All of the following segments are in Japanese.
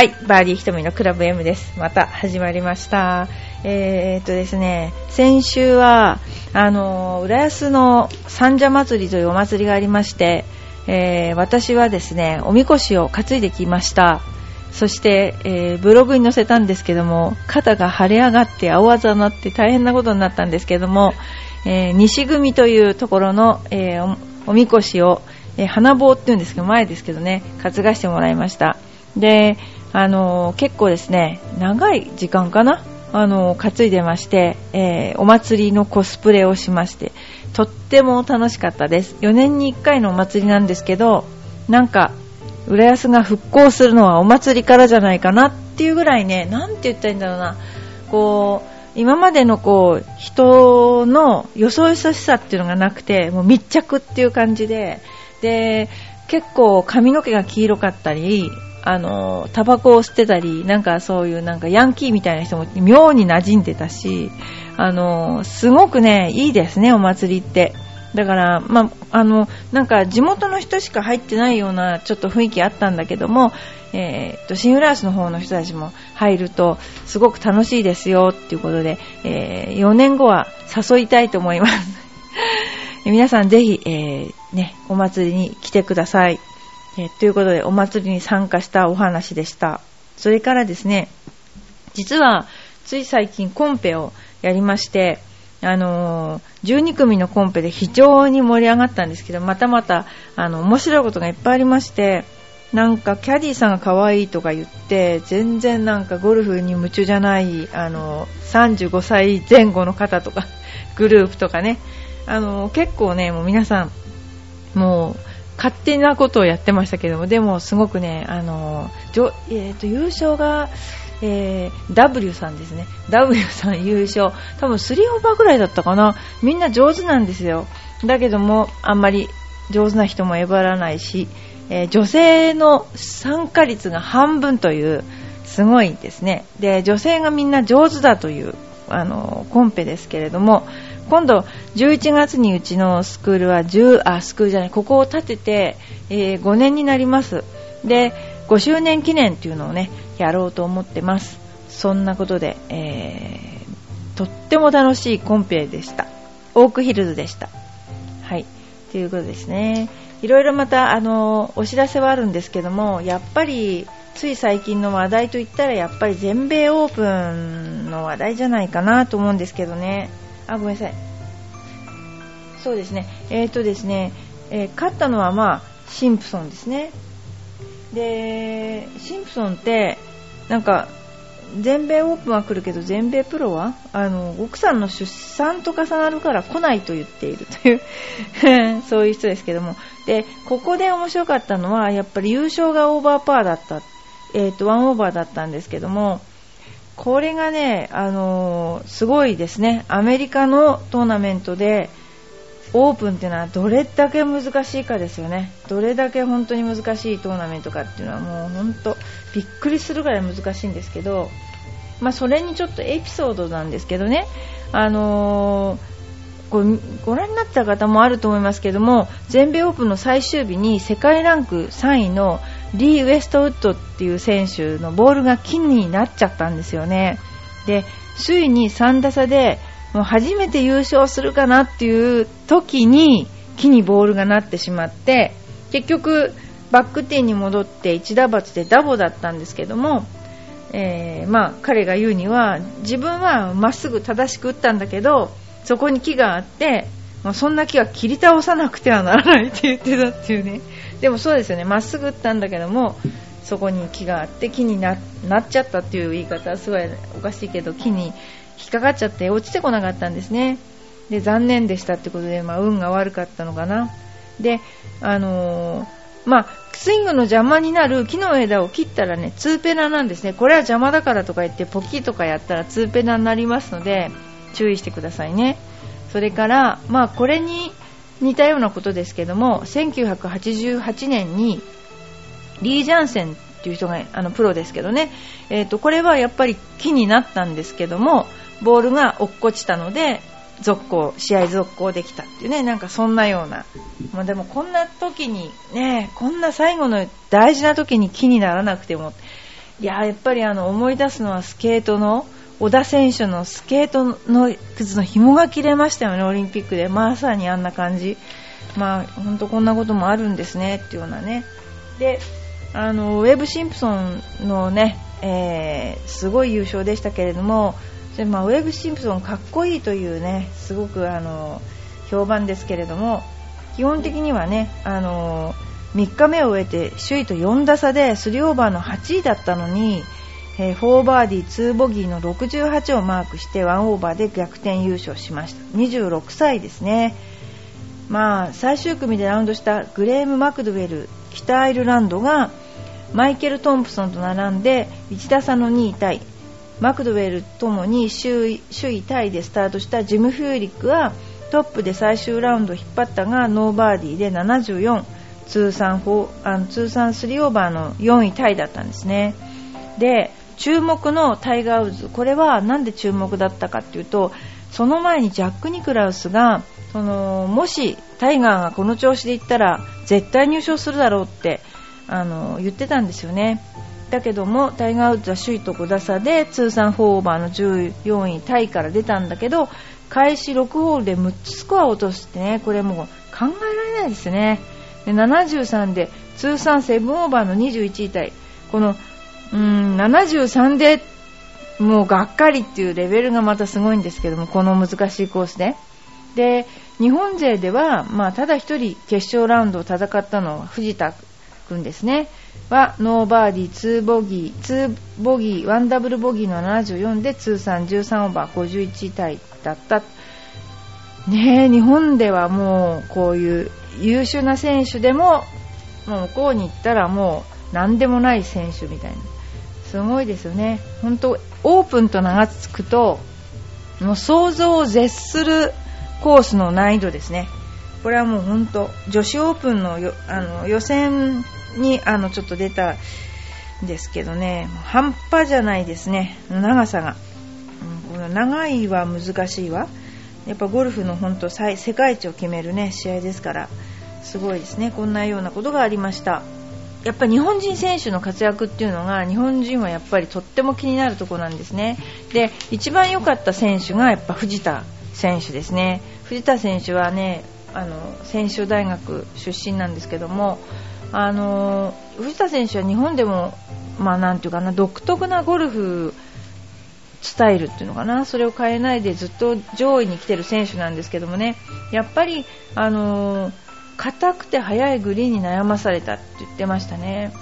はい、バーディーひとみのクラブ M です。また始まりました。えー、っとですね、先週は、あの、浦安の三社祭りというお祭りがありまして、えー、私はですね、おみこしを担いできました。そして、えーブログに載せたんですけども、肩が腫れ上がって青あざになって大変なことになったんですけども、え西組というところの、えおおみこしを、え花棒っていうんですけど、前ですけどね、担がしてもらいました。で、あの結構ですね、長い時間かなあの担いでまして、えーお祭りのコスプレをしまして、とっても楽しかったです。4年に1回のお祭りなんですけど、なんか、浦安が復興するのはお祭りからじゃないかなっていうぐらいね、なんて言ったらいいんだろうな、こう、今までのこう、人のよそよそしさっていうのがなくて、もう密着っていう感じで、で、結構髪の毛が黄色かったり、あの、タバコを吸ってたり、なんかそういうなんかヤンキーみたいな人も妙に馴染んでたし、あの、すごくね、いいですね、お祭りって。だから、まあ、あの、なんか地元の人しか入ってないようなちょっと雰囲気あったんだけども、えーっと、新浦安の方の人たちも入るとすごく楽しいですよっていうことで、えー4年後は誘いたいと思います。皆さんぜひ、えーね、お祭りに来てください。えということで、お祭りに参加したお話でした。それからですね、実は、つい最近コンペをやりまして、あのー12組のコンペで非常に盛り上がったんですけど、またまた、あの、面白いことがいっぱいありまして、なんか、キャディーさんが可愛いとか言って、全然なんかゴルフに夢中じゃない、あの、35歳前後の方とか、グループとかね、あの、結構ね、もう皆さん、もう、勝手なことをやってましたけども、でもすごくね、あの、じょえーと、優勝が、えー W さんですね。W さん優勝。多分3オーバーぐらいだったかな。みんな上手なんですよ。だけども、あんまり上手な人もえばらないし、えー女性の参加率が半分という、すごいですね。で、女性がみんな上手だという、あの、コンペですけれども、今度、11月にうちのスクールは10、あ、スクールじゃない、ここを建てて、えー5年になります。で、5周年記念っていうのをね、やろうと思ってます。そんなことで、えーとっても楽しいコンペでした。オークヒルズでした。はい。ということですね。いろいろまた、あの、お知らせはあるんですけども、やっぱり、つい最近の話題といったら、やっぱり全米オープンの話題じゃないかなと思うんですけどね。あ、ごめんなさい。そうですね。えーとですね、えー勝ったのはまあ、シンプソンですね。で、シンプソンって、なんか、全米オープンは来るけど、全米プロはあの、奥さんの出産と重なるから来ないと言っているという、そういう人ですけども。で、ここで面白かったのは、やっぱり優勝がオーバーパーだった。えっ、と、ワンオーバーだったんですけども、これがね、あのーすごいですね。アメリカのトーナメントで、オープンっていうのはどれだけ難しいかですよね。どれだけ本当に難しいトーナメントかっていうのはもう本当びっくりするぐらい難しいんですけど、まあそれにちょっとエピソードなんですけどね、あのーごご覧になった方もあると思いますけども全米オープンの最終日に世界ランク3位のリー・ウェストウッドっていう選手のボールが金になっちゃったんですよね。で首位に3打差でもう初めて優勝するかなっていう時に木にボールがなってしまって結局バックティーに戻って1打罰でダボだったんですけどもえーまあ、彼が言うには自分はまっすぐ正しく打ったんだけどそこに木があって、まあ、そんな木は切り倒さなくてはならないって言ってたっていうね。でもそうですよねまっすぐ打ったんだけどもそこに木があって木になっちゃったっていう言い方はすごいおかしいけど木に引っかかっちゃって落ちてこなかったんですねで残念でしたってことで、まあ、運が悪かったのかなであのーまあ、スイングの邪魔になる木の枝を切ったらね、ツーペナなんですね。これは邪魔だからとか言ってポキとかやったらツーペナになりますので、注意してくださいね。それから、まあこれに似たようなことですけども、1988年にリー・ジャンセンっていう人が、あの、プロですけどね、えっ、と、これはやっぱり木になったんですけども、ボールが落っこちたので、続行、試合続行できたっていうね、なんかそんなような。まあでもこんな時に、ね、こんな最後の大事な時に木にならなくても、いややっぱりあの思い出すのはスケートの小田選手のスケートの靴の紐が切れましたよね、オリンピックで。まさにあんな感じ。まあ、本当こんなこともあるんですね、っていうようなね。で、あの、ウェブ・シンプソンのね、えー、すごい優勝でしたけれども、でまあ、ウェブ・シンプソンかっこいいというね、すごくあの、評判ですけれども、基本的にはね、あの、3日目を終えて首位と4打差で3オーバーの8位だったのに、えー、4バーディー2ボギーの68をマークして1オーバーで逆転優勝しました。26歳ですね。まあ最終組でラウンドしたグレーム・マクドウェル北アイルランドがマイケル・トンプソンと並んで1打差の2位タイ。マクドウェルともに首位首位タイでスタートしたジム・フューリックはトップで最終ラウンドを引っ張ったがノーバーディーで74通算4あ通算3オーバーの4位タイだったんですね。で注目のタイガー・ウッズ。これは何で注目だったかっていうとその前にジャック・ニクラウスがそのもしタイガーがこの調子でいったら絶対入賞するだろうってあの言ってたんですよね。だけどもタイガー・ウッズは首位と5打差で通算4オーバーの14位タイから出たんだけど開始6ホールで6つスコアを落としてねこれもう考えられないですね。で73で通算7オーバーの21位タイ。このうん73でもうがっかりっていうレベルがまたすごいんですけどもこの難しいコースで。で日本勢では、まあ、ただ1人決勝ラウンドを戦ったのは藤田君ですね。はノーバーディー2ボギー2ボギー1ダブルボギーの74で通算13オーバー51位タイだった。ね日本ではもうこういう優秀な選手でももう向こうに行ったらもう何でもない選手みたいな。すごいですよね。本当オープンと名が付くともう想像を絶するコースの難易度ですね。これはもう本当女子オープンのあの予選にあのちょっと出たんですけどね。半端じゃないですね。長さが、うん、この長いは難しいわ。やっぱゴルフの本当世界一を決めるね試合ですからすごいですね。こんなようなことがありました。やっぱり日本人選手の活躍っていうのが日本人はやっぱりとっても気になるところなんですね。で一番良かった選手がやっぱ藤田選手ですね。藤田選手はねあの専修大学出身なんですけどもあの藤田選手は日本でもまあなんていうかな独特なゴルフスタイルっていうのかなそれを変えないでずっと上位に来てる選手なんですけどもね。やっぱりあの硬くて速いグリーンに悩まされたって言ってましたね。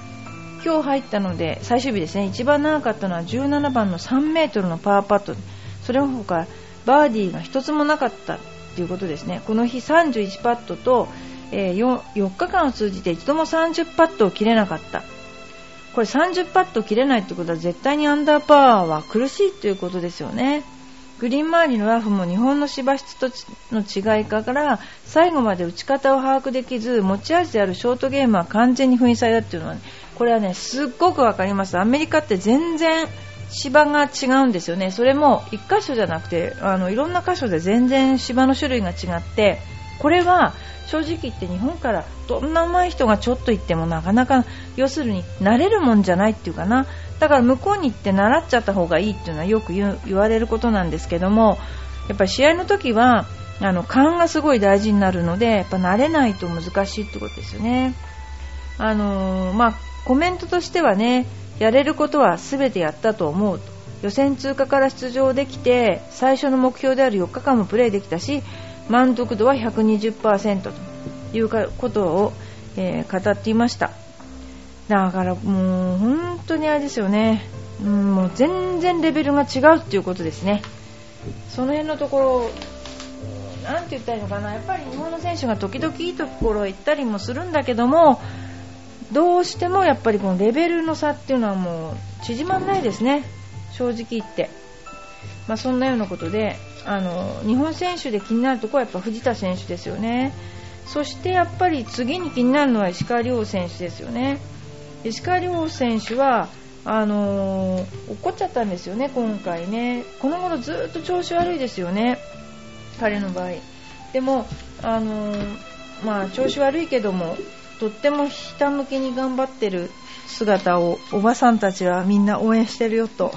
今日入ったので最終日ですね。一番長かったのは17番の3メートルのパーパット。それほかバーディーが1つもなかったということですね。この日31パットと、え、4, 4日間を通じて一度も30パットを切れなかった。これ30パット切れないってことは絶対にアンダーパワーは苦しいということですよね。グリーン周りのラフも日本の芝質との違いから最後まで打ち方を把握できず持ち味であるショートゲームは完全に封印されたっていうのは、ね、これはねすっごくわかります。アメリカって全然芝が違うんですよね。それも1箇所じゃなくてあのいろんな箇所で全然芝の種類が違ってこれは正直言って日本からどんな上手い人がちょっと行ってもなかなか要するに慣れるもんじゃないっていうかな。だから向こうに行って習っちゃった方がいいっていうのはよく言われることなんですけどもやっぱり試合の時はあの勘がすごい大事になるのでやっぱ慣れないと難しいってことですよね。あのー、まあ、コメントとしてはねやれることは全てやったと思うと予選通過から出場できて最初の目標である4日間もプレーできたし満足度は120%ということを、えー、語っていましただからもう本当にあれですよね、うん、もう全然レベルが違うっていうことですね。その辺のところなんて言ったらいいのかな。やっぱり日本の選手が時々いいところへ行ったりもするんだけどもどうしてもやっぱりこのレベルの差っていうのはもう縮まんないですね。正直言って、まあ、そんなようなことであの日本選手で気になるところはやっぱ藤田選手ですよね。そしてやっぱり次に気になるのは石川遼選手ですよね。石川遼選手はあのー、怒っちゃったんですよね、今回ね、この頃ずっと調子悪いですよね、彼の場合。でも、あのー、まあ、調子悪いけども、とってもひたむきに頑張ってる姿をおばさんたちはみんな応援してるよと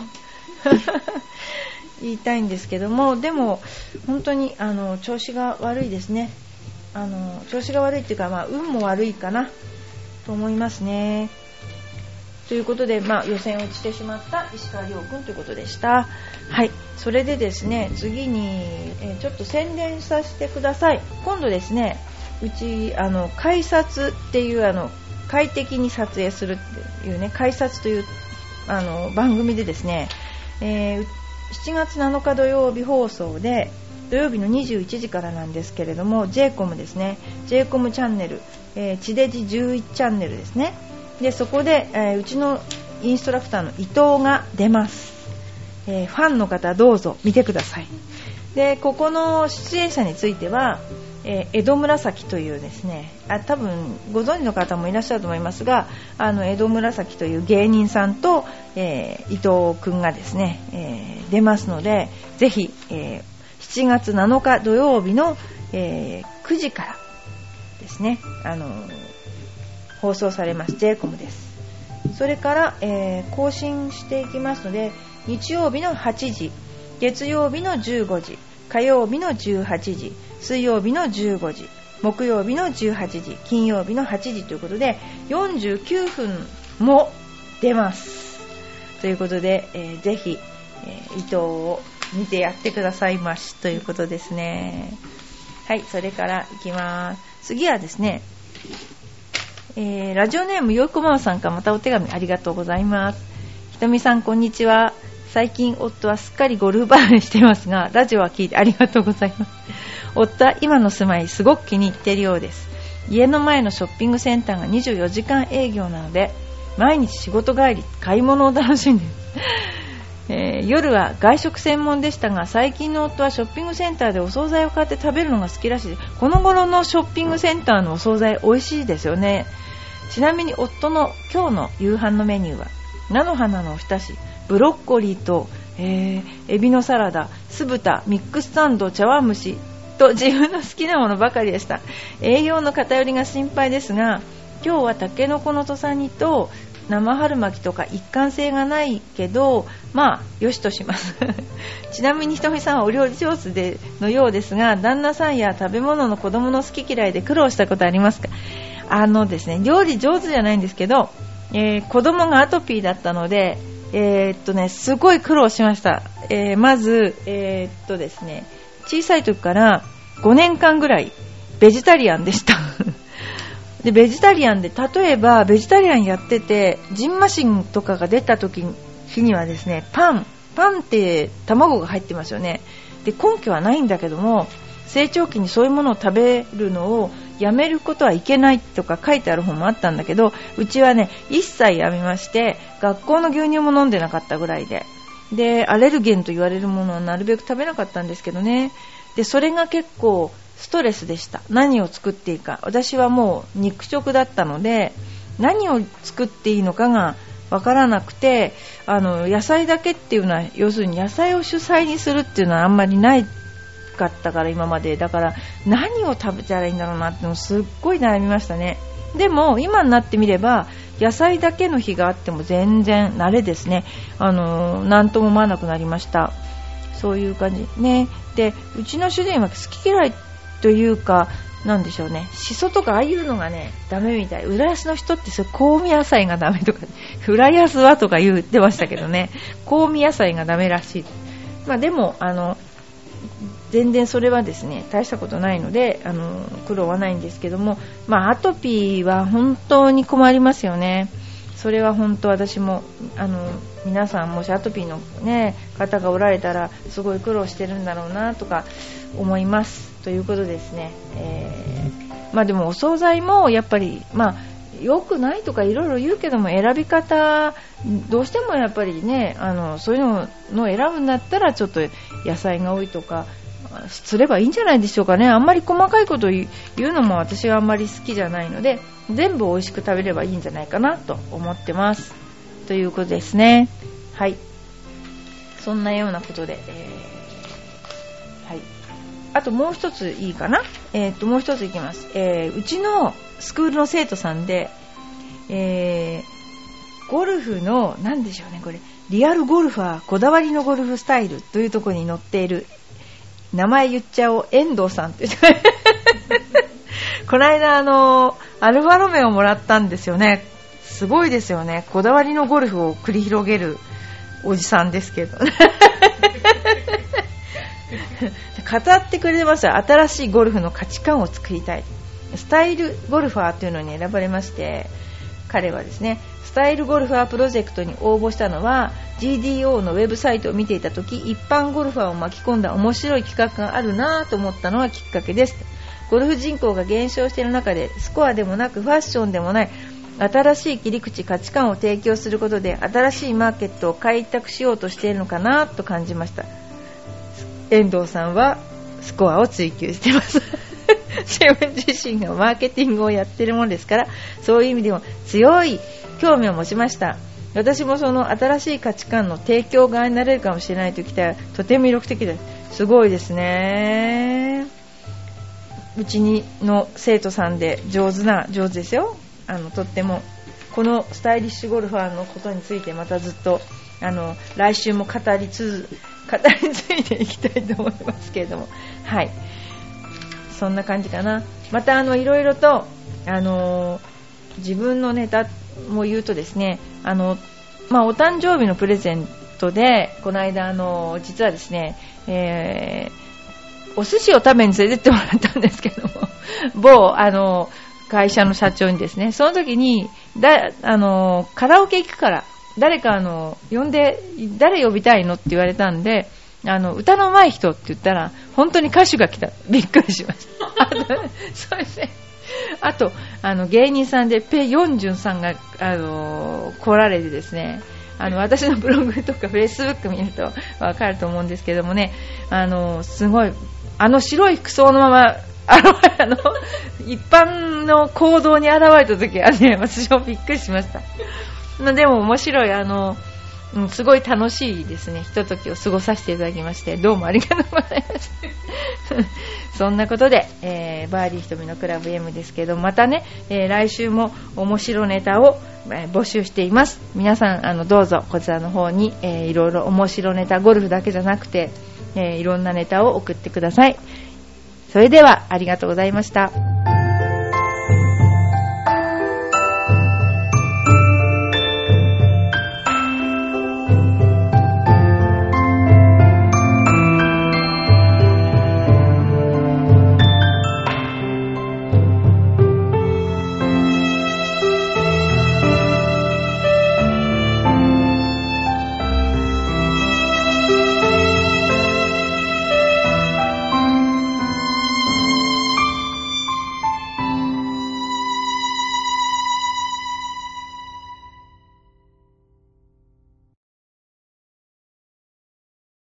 言いたいんですけどもでも本当にあの調子が悪いですねあの調子が悪いっていうか、まあ、運も悪いかなと思いますね。ということで、まあ、予選落ちてしまった石川遼君ということでした。はい。それでですね、次に、え、ちょっと宣伝させてください。今度ですね、うち、あの、改札っていう、あの、快適に撮影するっていうね、改札という、あの、番組でですね、えー、7月7日土曜日放送で、土曜日の21時からなんですけれども JCOM ですね JCOM チャンネル、えー、地デジ11チャンネルですねでそこで、えー、うちのインストラクターの伊藤が出ます、えー、ファンの方どうぞ見てください。でここの出演者については、えー、江戸紫というですねあ多分ご存知の方もいらっしゃると思いますがあの江戸紫という芸人さんと、え、伊藤君がですね、え、出ますのでぜひ、え7月7日土曜日の、え9時からですね、あの放送されます。j コムです。それから、えー、更新していきますので日曜日の8時月曜日の15時火曜日の18時水曜日の15時木曜日の18時金曜日の8時ということで49分も出ます。ということで、えー、ぜひ、えー、伊藤を見てやってくださいましということですね。はいそれからいきます。次はですねえー、ラジオネームよいこままさんからまたお手紙ありがとうございます。ひとみさん、こんにちは。最近夫はすっかりゴルフ離れしていますが、ラジオは聞いてありがとうございます。夫は今の住まいすごく気に入っているようです。家の前のショッピングセンターが24時間営業なので、毎日仕事帰り、買い物を楽しんでいる。えー、夜は外食専門でしたが最近の夫はショッピングセンターでお惣菜を買って食べるのが好きらしい。この頃のショッピングセンターのお惣菜美味しいですよね。ちなみに夫の今日の夕飯のメニューは菜の花のおひたしブロッコリーと、えー、エビのサラダ酢豚ミックスサンド茶碗蒸しと自分の好きなものばかりでした。栄養の偏りが心配ですが今日はたけのこの土佐煮と生春巻きとか一貫性がないけどまあよしとします ちなみにひとみさんはお料理上手でのようですが旦那さんや食べ物の子供の好き嫌いで苦労したことありますか？あのですね、料理上手じゃないんですけど、えー、子供がアトピーだったので、えー、っとね、すごい苦労しました。えー、まず、えー、っとですね、小さい時から5年間ぐらいベジタリアンでした。で、ベジタリアンで、例えばベジタリアンやってて、ジンマシンとかが出た時日にはですね、パン、パンって卵が入ってますよね。で、根拠はないんだけども、成長期にそういうものを食べるのをやめることはいけないとか書いてある本もあったんだけどうちはね一切やめまして学校の牛乳も飲んでなかったぐらいででアレルゲンと言われるものはなるべく食べなかったんですけどねでそれが結構ストレスでした。何を作っていいか。私はもう肉食だったので何を作っていいのかがわからなくてあの野菜だけっていうのは要するに野菜を主菜にするっていうのはあんまりないかったから今まで。だから何を食べたらいいんだろうなってのすっごい悩みましたね。でも今になってみれば野菜だけの日があっても全然慣れですね。あの何とも思わなくなりました。そういう感じ。ね。でうちの主人は好き嫌いというかなんでしょうね。しそとかああいうのがねダメみたい。浦安の人ってそ香味野菜がダメとか 浦安はとか言ってましたけどね。香味野菜がダメらしい。まあでもあの全然それはですね大したことないのであの苦労はないんですけども、まあ、アトピーは本当に困りますよね。それは本当私もあの皆さんもしアトピーの、ね、方がおられたらすごい苦労してるんだろうなとか思いますということですね、えー、まあ、でもお惣菜もやっぱり、まあ、良くないとかいろいろ言うけども選び方どうしてもやっぱりねあのそういうのの選ぶんだったらちょっと野菜が多いとかすればいいんじゃないでしょうかね。あんまり細かいこと言うのも私はあんまり好きじゃないので全部美味しく食べればいいんじゃないかなと思ってます。ということですね。はい。そんなようなことで、えー、はい。あともう一ついいかな？えー、っともう一ついきます、えー、うちのスクールの生徒さんで、えー、ゴルフの、なんでしょうね、これ、リアルゴルファー、こだわりのゴルフスタイルというところに載っている、名前言っちゃおう、遠藤さんって この間、あの、アルファロメオもらったんですよね。すごいですよね。こだわりのゴルフを繰り広げるおじさんですけど。語ってくれてますよ。新しいゴルフの価値観を作りたい。スタイルゴルファーというのに選ばれまして、彼はですね、スタイルゴルファープロジェクトに応募したのは GDO のウェブサイトを見ていた時一般ゴルファーを巻き込んだ面白い企画があるなと思ったのがきっかけですゴルフ人口が減少している中でスコアでもなくファッションでもない新しい切り口価値観を提供することで新しいマーケットを開拓しようとしているのかなと感じました遠藤さんはスコアを追求してます。自分自身がマーケティングをやってるものですからそういう意味でも強い興味を持ちました。私もその新しい価値観の提供側になれるかもしれないときたらとても魅力的ですすごいですね。うちにの生徒さんで上手な上手ですよ。あのとっても。このスタイリッシュゴルファーのことについてまたずっとあの来週も語りつ語り継いでいきたいと思いますけれども。はい。そんな感じかな。またあのいろいろとあの自分のネタも言うとですねあの、まあ、お誕生日のプレゼントでこの間あの実はですね、えー、お寿司を食べに連れてってもらったんですけども某あの会社の社長にですねその時にだあのカラオケ行くから誰かあの呼んで誰呼びたいのって言われたんであの歌の上手い人って言ったら本当に歌手が来たびっくりしました それであと、あの、芸人さんでペ・ヨンジュンさんが、あのー、来られてですね、あの、私のブログとかフェイスブック見るとわかると思うんですけどもね、あの、すごい、あの白い服装のまま、あの、あの一般の行動に現れた時はね、私もびっくりしました。までも面白い、あの、うん、すごい楽しいですね、ひとときを過ごさせていただきまして、どうもありがとうございました。そんなことで、えー、バーディー瞳のクラブ M ですけど、またね、えー、来週も面白ネタを、えー、募集しています。皆さん、あの、どうぞこちらの方に、えー、いろいろ面白ネタ、ゴルフだけじゃなくて、え、いろんなネタを送ってください。それでは、ありがとうございました。